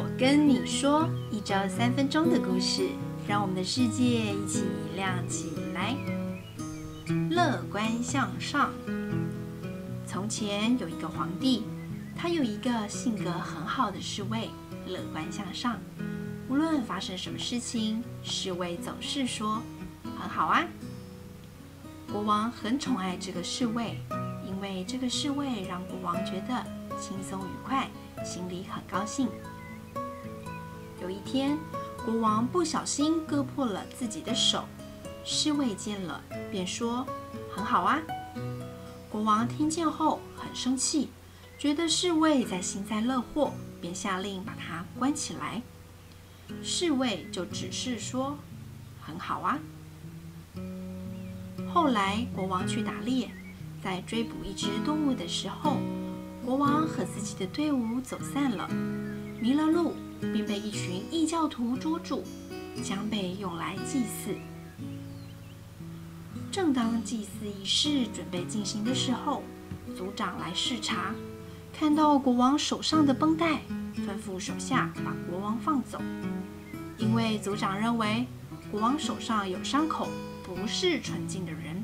我跟你说一周三分钟的故事，让我们的世界一起亮起来。乐观向上。从前有一个皇帝，他有一个性格很好的侍卫，乐观向上。无论发生什么事情，侍卫总是说很好啊。国王很宠爱这个侍卫，因为这个侍卫让国王觉得轻松愉快，心里很高兴。有一天，国王不小心割破了自己的手，侍卫见了便说很好啊。国王听见后很生气，觉得侍卫在幸灾乐祸，便下令把他关起来。侍卫就只是说：“很好啊。”后来国王去打猎，在追捕一只动物的时候，国王和自己的队伍走散了，迷了路，并被一群异教徒捉住，将被用来祭祀。正当祭祀仪式准备进行的时候，族长来视察，看到国王手上的绷带，吩咐手下把国王放走。因为族长认为国王手上有伤口，不是纯净的人，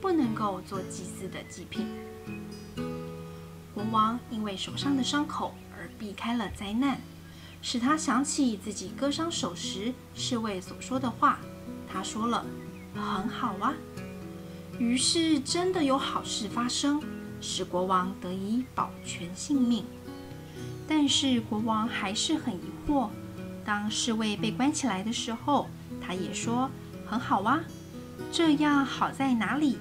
不能够做祭祀的祭品。国王因为手上的伤口而避开了灾难，使他想起自己割伤手时侍卫所说的话。他说了：“很好啊。”于是真的有好事发生，使国王得以保全性命。但是国王还是很疑惑。当侍卫被关起来的时候，他也说很好啊，这样好在哪里？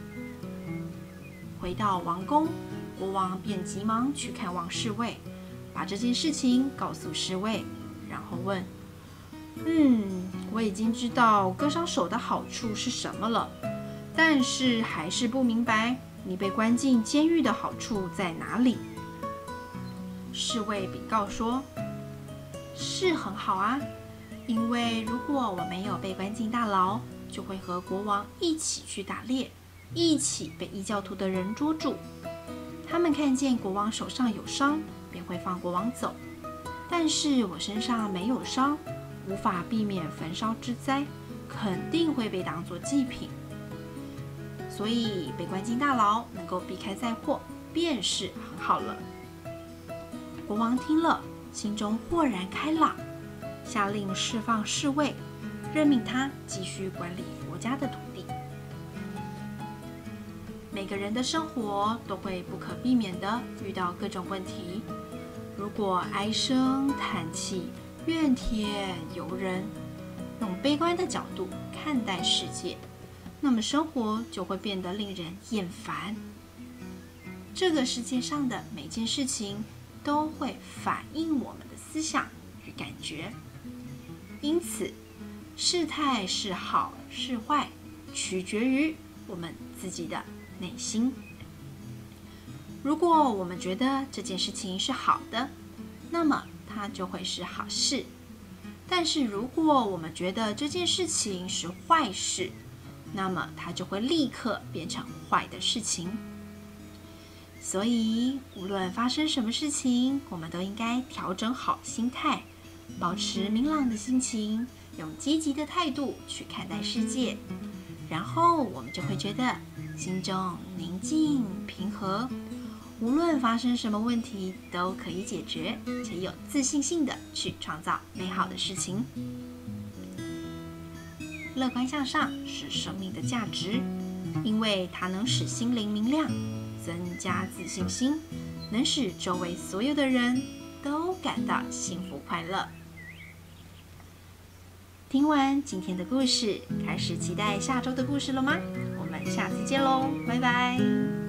回到王宫，国王便急忙去看望侍卫，把这件事情告诉侍卫，然后问：“嗯，我已经知道割伤手的好处是什么了，但是还是不明白你被关进监狱的好处在哪里？”侍卫禀告说。是很好啊，因为如果我没有被关进大牢，就会和国王一起去打猎，一起被异教徒的人捉住。他们看见国王手上有伤，便会放国王走。但是我身上没有伤，无法避免焚烧之灾，肯定会被当作祭品。所以被关进大牢，能够避开灾祸，便是很好了。国王听了。心中豁然开朗，下令释放侍卫，任命他继续管理国家的土地。每个人的生活都会不可避免地遇到各种问题，如果唉声叹气、怨天尤人，用悲观的角度看待世界，那么生活就会变得令人厌烦。这个世界上的每件事情，都会反映我们的思想与感觉，因此，事态是好是坏，取决于我们自己的内心。如果我们觉得这件事情是好的，那么它就会是好事；但是如果我们觉得这件事情是坏事，那么它就会立刻变成坏的事情。所以，无论发生什么事情，我们都应该调整好心态，保持明朗的心情，用积极的态度去看待世界，然后我们就会觉得心中宁静平和，无论发生什么问题都可以解决，且有自信心的去创造美好的事情。乐观向上是生命的价值，因为它能使心灵明亮。增加自信心，能使周围所有的人都感到幸福快乐。听完今天的故事，开始期待下周的故事了吗？下次见喽，拜拜。